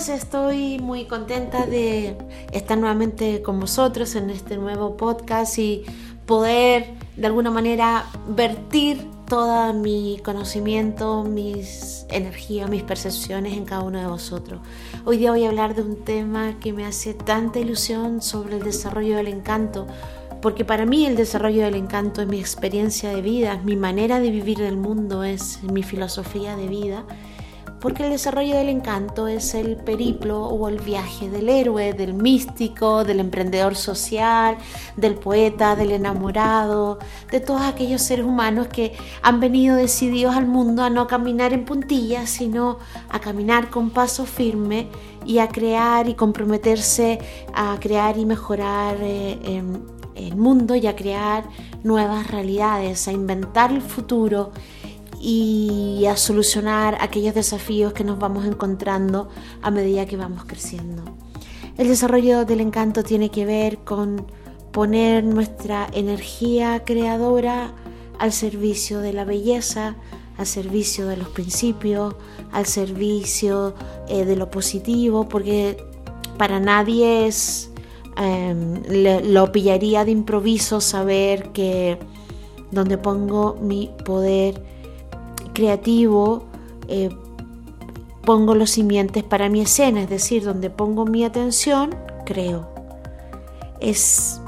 amigos, estoy muy contenta de estar nuevamente con vosotros en este nuevo podcast y poder de alguna manera vertir todo mi conocimiento, mis energías, mis percepciones en cada uno de vosotros. Hoy día voy a hablar de un tema que me hace tanta ilusión sobre el desarrollo del encanto, porque para mí el desarrollo del encanto es mi experiencia de vida, es mi manera de vivir el mundo, es mi filosofía de vida porque el desarrollo del encanto es el periplo o el viaje del héroe, del místico, del emprendedor social, del poeta, del enamorado, de todos aquellos seres humanos que han venido decididos al mundo a no caminar en puntillas, sino a caminar con paso firme y a crear y comprometerse a crear y mejorar eh, el mundo y a crear nuevas realidades, a inventar el futuro y a solucionar aquellos desafíos que nos vamos encontrando a medida que vamos creciendo. El desarrollo del encanto tiene que ver con poner nuestra energía creadora al servicio de la belleza, al servicio de los principios, al servicio eh, de lo positivo, porque para nadie es em, lo pillaría de improviso saber que donde pongo mi poder creativo eh, pongo los simientes para mi escena, es decir, donde pongo mi atención, creo. Es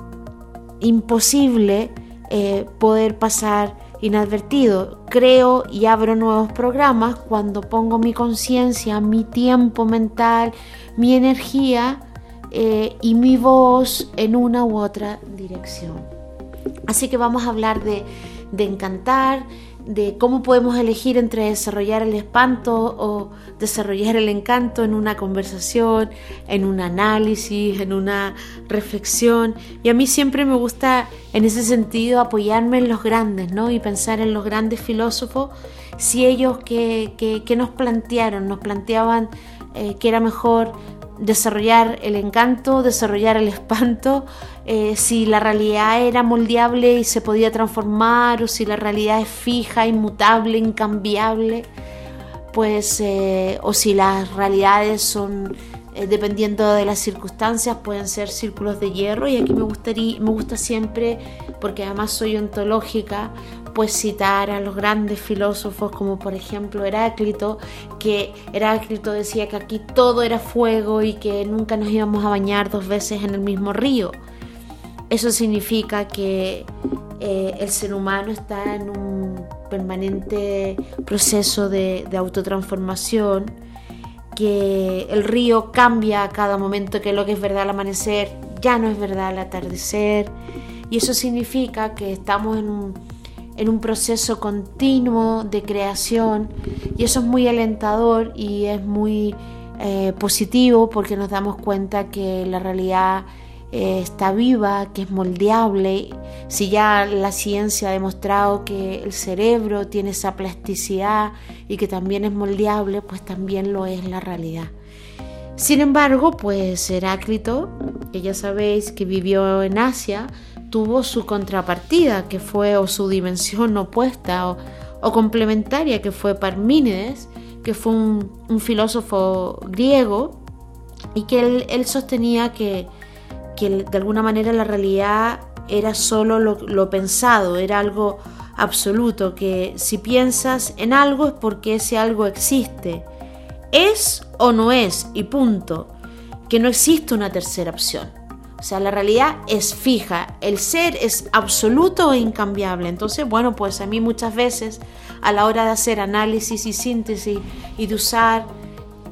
imposible eh, poder pasar inadvertido. Creo y abro nuevos programas cuando pongo mi conciencia, mi tiempo mental, mi energía eh, y mi voz en una u otra dirección. Así que vamos a hablar de, de encantar, de cómo podemos elegir entre desarrollar el espanto o desarrollar el encanto en una conversación, en un análisis, en una reflexión. Y a mí siempre me gusta en ese sentido apoyarme en los grandes, ¿no? Y pensar en los grandes filósofos, si ellos que, que, nos plantearon, nos planteaban eh, que era mejor desarrollar el encanto, desarrollar el espanto, eh, si la realidad era moldeable y se podía transformar o si la realidad es fija, inmutable, incambiable, pues eh, o si las realidades son eh, dependiendo de las circunstancias pueden ser círculos de hierro y aquí me gustaría me gusta siempre porque además soy ontológica pues citar a los grandes filósofos como por ejemplo Heráclito, que Heráclito decía que aquí todo era fuego y que nunca nos íbamos a bañar dos veces en el mismo río. Eso significa que eh, el ser humano está en un permanente proceso de, de autotransformación, que el río cambia a cada momento, que lo que es verdad al amanecer ya no es verdad al atardecer, y eso significa que estamos en un en un proceso continuo de creación. Y eso es muy alentador y es muy eh, positivo porque nos damos cuenta que la realidad eh, está viva, que es moldeable. Si ya la ciencia ha demostrado que el cerebro tiene esa plasticidad y que también es moldeable, pues también lo es la realidad. Sin embargo, pues Heráclito, que ya sabéis que vivió en Asia, tuvo su contrapartida, que fue o su dimensión opuesta o, complementaria, que fue Parmínides, que fue un, filósofo griego y que él, sostenía que, de alguna manera la realidad era solo lo, lo, pensado, era algo absoluto, que si piensas en algo es porque ese algo existe. Es o no es, y punto. Que no existe una tercera opción. O sea, la realidad es fija, el ser es absoluto e incambiable. Entonces, bueno, pues a mí muchas veces a la hora de hacer análisis y síntesis y de usar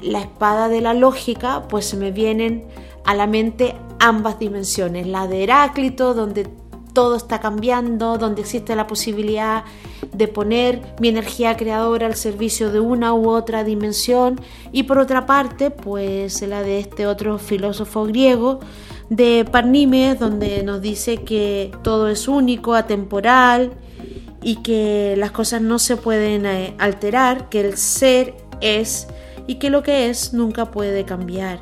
la espada de la lógica, pues se me vienen a la mente ambas dimensiones, la de Heráclito, donde todo está cambiando, donde existe la posibilidad de poner mi energía creadora al servicio de una u otra dimensión, y por otra parte, pues la de este otro filósofo griego, de Parnímedes, donde nos dice que todo es único, atemporal y que las cosas no se pueden eh, alterar, que el ser es y que lo que es nunca puede cambiar.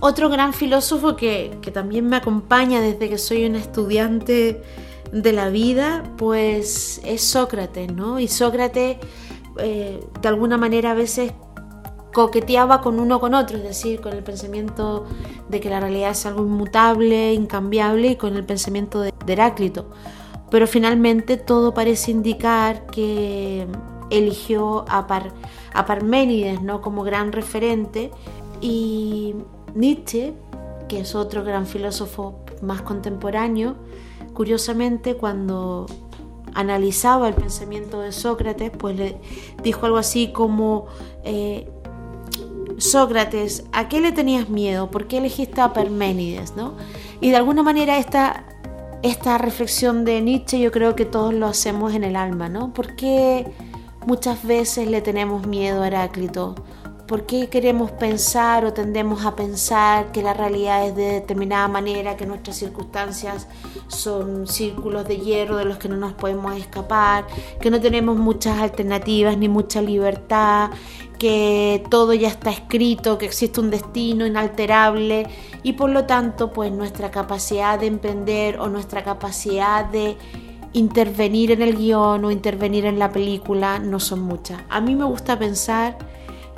Otro gran filósofo que, también me acompaña desde que soy un estudiante de la vida, pues es Sócrates, ¿no? Y Sócrates, eh, de alguna manera, a veces coqueteaba con uno con otro, es decir, con el pensamiento de que la realidad es algo inmutable, incambiable, y con el pensamiento de, Heráclito. Pero finalmente todo parece indicar que eligió a, a Parménides ¿no? como gran referente y Nietzsche, que es otro gran filósofo más contemporáneo, curiosamente cuando analizaba el pensamiento de Sócrates, pues le dijo algo así como, eh, Sócrates, ¿a qué le tenías miedo? ¿Por qué elegiste a Parménides? ¿no? Y de alguna manera esta, esta reflexión de Nietzsche yo creo que todos lo hacemos en el alma, ¿no? ¿Por qué muchas veces le tenemos miedo a Heráclito? ¿Por qué queremos pensar o tendemos a pensar que la realidad es de determinada manera, que nuestras circunstancias son círculos de hierro de los que no nos podemos escapar, que no tenemos muchas alternativas ni mucha libertad, que todo ya está escrito, que existe un destino inalterable y por lo tanto pues nuestra capacidad de emprender o nuestra capacidad de intervenir en el guion o intervenir en la película no son muchas. A mí me gusta pensar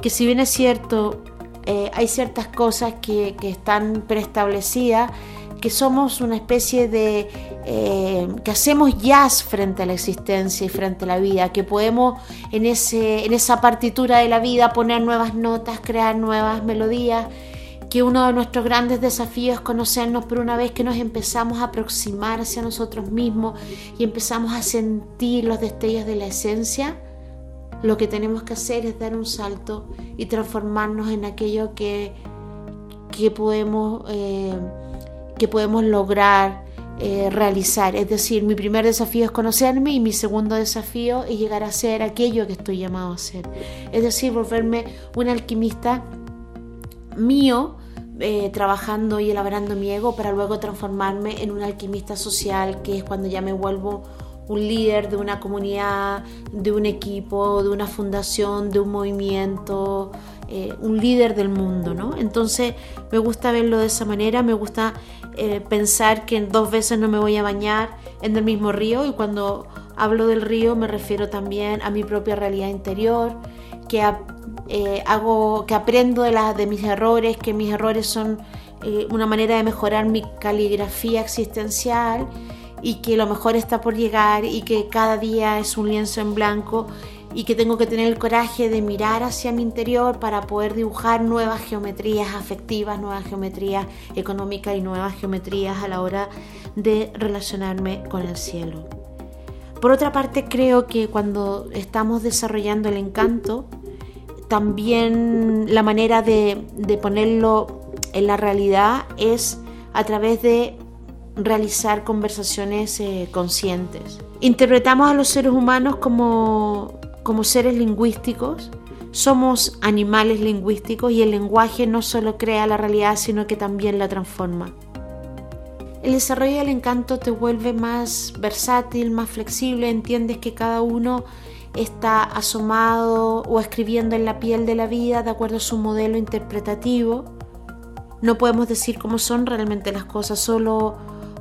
que si bien es cierto, eh, hay ciertas cosas que, están preestablecidas, que somos una especie de, eh, que hacemos jazz frente a la existencia y frente a la vida, que podemos en, ese, en esa partitura de la vida poner nuevas notas, crear nuevas melodías, que uno de nuestros grandes desafíos es conocernos, pero una vez que nos empezamos a aproximar hacia nosotros mismos y empezamos a sentir los destellos de la esencia, lo que tenemos que hacer es dar un salto y transformarnos en aquello que, que, podemos, eh, que podemos lograr eh, realizar. Es decir, mi primer desafío es conocerme y mi segundo desafío es llegar a ser aquello que estoy llamado a ser. Es decir, volverme un alquimista mío. Eh, trabajando y elaborando mi ego para luego transformarme en un alquimista social que es cuando ya me vuelvo un líder de una comunidad, de un equipo, de una fundación, de un movimiento, eh, un líder del mundo, ¿no? Entonces me gusta verlo de esa manera, me gusta eh, pensar que dos veces no me voy a bañar en el mismo río y cuando hablo del río me refiero también a mi propia realidad interior, que eh, hago, que aprendo de, de mis errores, que mis errores son una manera de mejorar mi caligrafía existencial y que lo mejor está por llegar y que cada día es un lienzo en blanco y que tengo que tener el coraje de mirar hacia mi interior para poder dibujar nuevas geometrías afectivas, nuevas geometrías económicas y nuevas geometrías a la hora de relacionarme con el cielo. Por otra parte, creo que cuando estamos desarrollando el encanto, también la manera de, de ponerlo en la realidad es a través de realizar conversaciones eh, conscientes. Interpretamos a los seres humanos como, como seres lingüísticos, somos animales lingüísticos y el lenguaje no solo crea la realidad, sino que también la transforma. El desarrollo del encanto te vuelve más versátil, más flexible, entiendes que cada uno está asomado o escribiendo en la piel de la vida de acuerdo a su modelo interpretativo. No podemos decir cómo son realmente las cosas, solo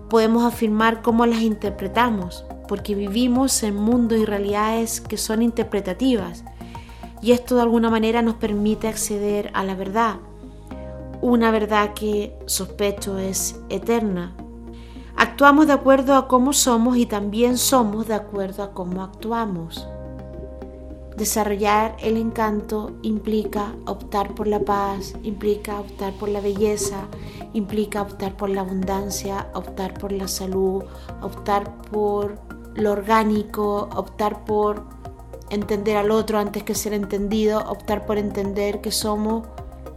podemos afirmar cómo las interpretamos, porque vivimos en mundos y realidades que son interpretativas, y esto de alguna manera nos permite acceder a la verdad, una verdad que sospecho es eterna. Actuamos de acuerdo a cómo somos y también somos de acuerdo a cómo actuamos. Desarrollar el encanto implica optar por la paz, implica optar por la belleza, implica optar por la abundancia, optar por la salud, optar por lo orgánico, optar por entender al otro antes que ser entendido, optar por entender que somos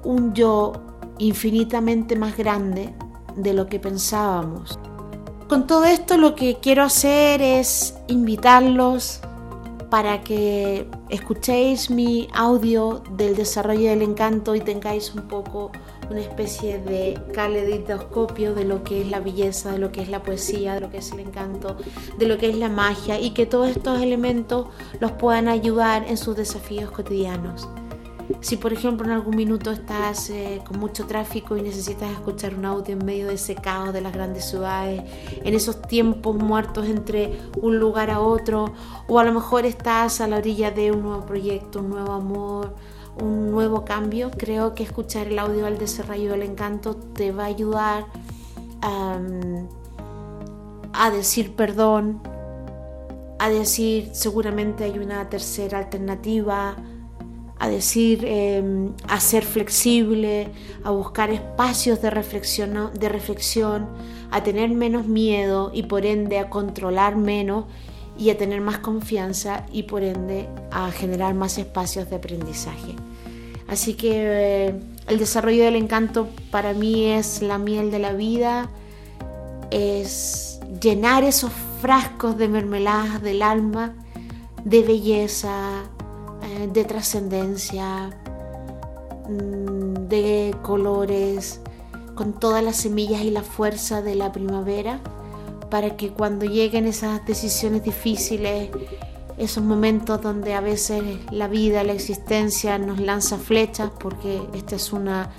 un yo infinitamente más grande de lo que pensábamos. Con todo esto lo que quiero hacer es invitarlos para que escuchéis mi audio del desarrollo del encanto y tengáis un poco una especie de caleidoscopio de lo que es la belleza, de lo que es la poesía, de lo que es el encanto, de lo que es la magia y que todos estos elementos los puedan ayudar en sus desafíos cotidianos. Si por ejemplo en algún minuto estás eh, con mucho tráfico y necesitas escuchar un audio en medio de ese caos de las grandes ciudades, en esos tiempos muertos entre un lugar a otro, o a lo mejor estás a la orilla de un nuevo proyecto, un nuevo amor, un nuevo cambio. Creo que escuchar el audio del desarrollo del encanto te va a ayudar a decir perdón, a decir seguramente hay una tercera alternativa, a decir em, a ser flexible, a buscar espacios de reflexión, de reflexión, a tener menos miedo y por ende a controlar menos y a tener más confianza y por ende a generar más espacios de aprendizaje. Así que eh, el desarrollo del encanto para mí es la miel de la vida, es llenar esos frascos de mermeladas del alma, de belleza, eh, de trascendencia, mm, de colores, con todas las semillas y la fuerza de la primavera para que cuando lleguen esas decisiones difíciles, esos momentos donde a veces la vida, la existencia nos lanza flechas, porque esta es una,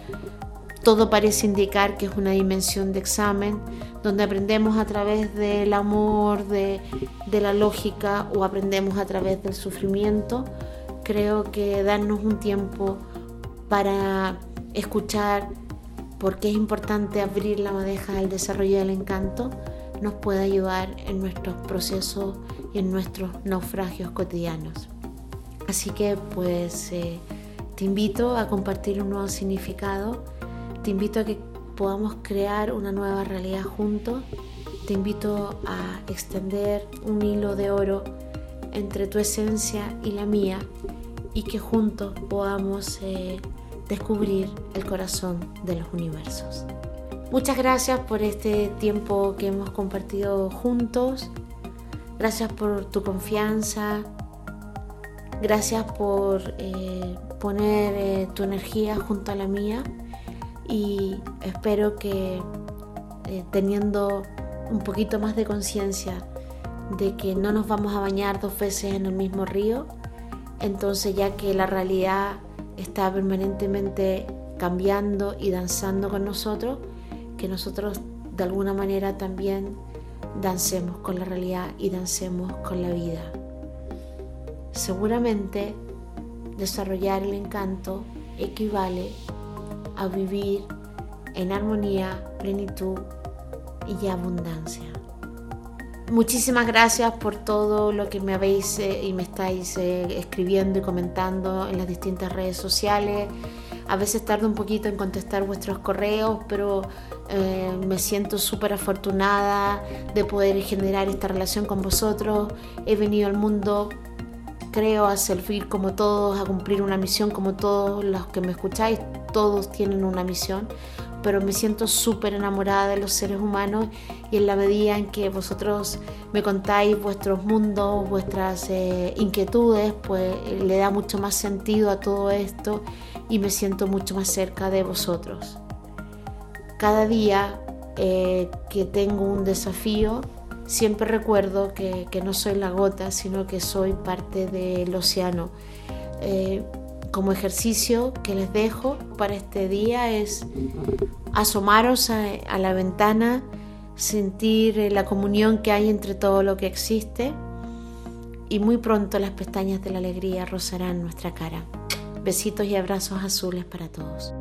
todo parece indicar que es una dimensión de examen, donde aprendemos a través del amor, de, de la lógica o aprendemos a través del sufrimiento, creo que darnos un tiempo para escuchar por qué es importante abrir la madeja al desarrollo del encanto nos puede ayudar en nuestros procesos y en nuestros naufragios cotidianos. Así que pues eh, te invito a compartir un nuevo significado, te invito a que podamos crear una nueva realidad juntos, te invito a extender un hilo de oro entre tu esencia y la mía y que juntos podamos eh, descubrir el corazón de los universos. Muchas gracias por este tiempo que hemos compartido juntos. Gracias por tu confianza. Gracias por eh, poner eh, tu energía junto a la mía. Y espero que teniendo un poquito más de conciencia de que no nos vamos a bañar dos veces en el mismo río, entonces ya que la realidad está permanentemente cambiando y danzando con nosotros, que nosotros de alguna manera también dancemos con la realidad y dancemos con la vida. Seguramente desarrollar el encanto equivale a vivir en armonía, plenitud y abundancia. Muchísimas gracias por todo lo que me habéis eh, y me estáis eh, escribiendo y comentando en las distintas redes sociales. A veces tardo un poquito en contestar vuestros correos, pero eh, me siento súper afortunada de poder generar esta relación con vosotros. He venido al mundo, creo, a servir como todos, a cumplir una misión como todos los que me escucháis. Todos tienen una misión, pero me siento súper enamorada de los seres humanos y en la medida en que vosotros me contáis vuestros mundos, vuestras eh, inquietudes, pues le da mucho más sentido a todo esto y me siento mucho más cerca de vosotros. Cada día eh, que tengo un desafío, siempre recuerdo que, no soy la gota, sino que soy parte del océano. Eh, como ejercicio que les dejo para este día es asomaros a, a la ventana, sentir eh, la comunión que hay entre todo lo que existe y muy pronto las pestañas de la alegría rozarán nuestra cara. Besitos y abrazos azules para todos.